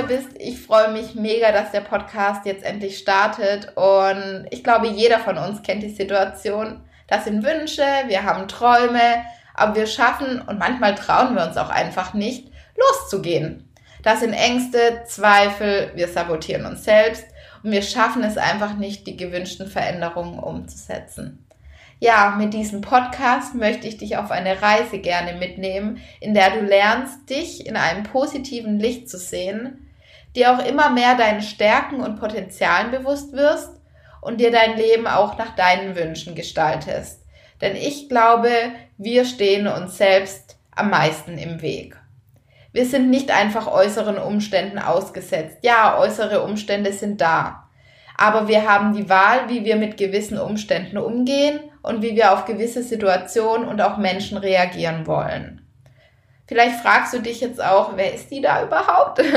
Hier bist. Ich freue mich mega, dass der Podcast jetzt endlich startet. Und ich glaube, jeder von uns kennt die Situation. Das sind Wünsche, wir haben Träume, aber wir schaffen und manchmal trauen wir uns auch einfach nicht, loszugehen. Das sind Ängste, Zweifel, wir sabotieren uns selbst und wir schaffen es einfach nicht, die gewünschten Veränderungen umzusetzen. Ja, mit diesem Podcast möchte ich dich auf eine Reise gerne mitnehmen, in der du lernst, dich in einem positiven Licht zu sehen, dir auch immer mehr deinen Stärken und Potenzialen bewusst wirst und dir dein Leben auch nach deinen Wünschen gestaltest. Denn ich glaube, wir stehen uns selbst am meisten im Weg. Wir sind nicht einfach äußeren Umständen ausgesetzt. Ja, äußere Umstände sind da. Aber wir haben die Wahl, wie wir mit gewissen Umständen umgehen und wie wir auf gewisse Situationen und auch Menschen reagieren wollen. Vielleicht fragst du dich jetzt auch, wer ist die da überhaupt?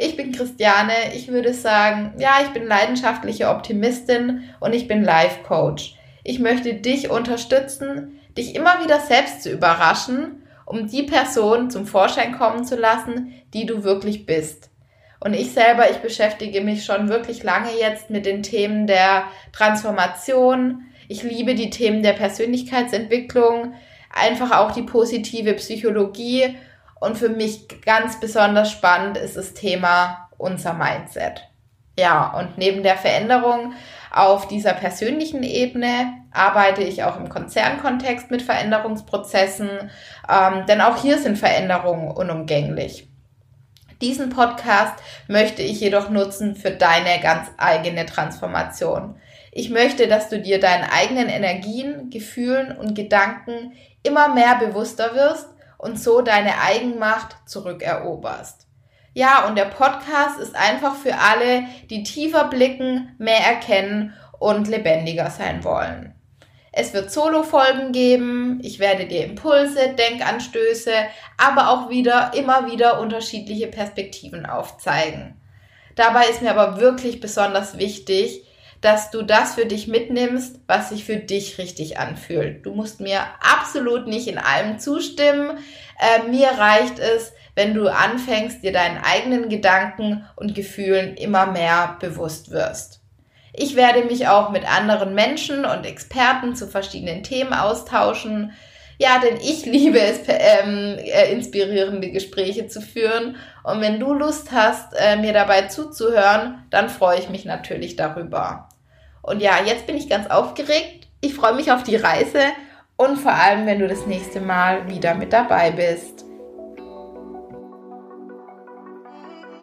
Ich bin Christiane. Ich würde sagen, ja, ich bin leidenschaftliche Optimistin und ich bin Life Coach. Ich möchte dich unterstützen, dich immer wieder selbst zu überraschen, um die Person zum Vorschein kommen zu lassen, die du wirklich bist. Und ich selber, ich beschäftige mich schon wirklich lange jetzt mit den Themen der Transformation, ich liebe die Themen der Persönlichkeitsentwicklung, einfach auch die positive Psychologie. Und für mich ganz besonders spannend ist das Thema unser Mindset. Ja, und neben der Veränderung auf dieser persönlichen Ebene arbeite ich auch im Konzernkontext mit Veränderungsprozessen, ähm, denn auch hier sind Veränderungen unumgänglich. Diesen Podcast möchte ich jedoch nutzen für deine ganz eigene Transformation. Ich möchte, dass du dir deinen eigenen Energien, Gefühlen und Gedanken immer mehr bewusster wirst und so deine Eigenmacht zurückeroberst. Ja, und der Podcast ist einfach für alle, die tiefer blicken, mehr erkennen und lebendiger sein wollen. Es wird Solo-Folgen geben, ich werde dir Impulse, Denkanstöße, aber auch wieder, immer wieder unterschiedliche Perspektiven aufzeigen. Dabei ist mir aber wirklich besonders wichtig, dass du das für dich mitnimmst, was sich für dich richtig anfühlt. Du musst mir absolut nicht in allem zustimmen. Äh, mir reicht es, wenn du anfängst, dir deinen eigenen Gedanken und Gefühlen immer mehr bewusst wirst. Ich werde mich auch mit anderen Menschen und Experten zu verschiedenen Themen austauschen. Ja, denn ich liebe es, ähm, äh, inspirierende Gespräche zu führen. Und wenn du Lust hast, äh, mir dabei zuzuhören, dann freue ich mich natürlich darüber. Und ja, jetzt bin ich ganz aufgeregt. Ich freue mich auf die Reise und vor allem, wenn du das nächste Mal wieder mit dabei bist.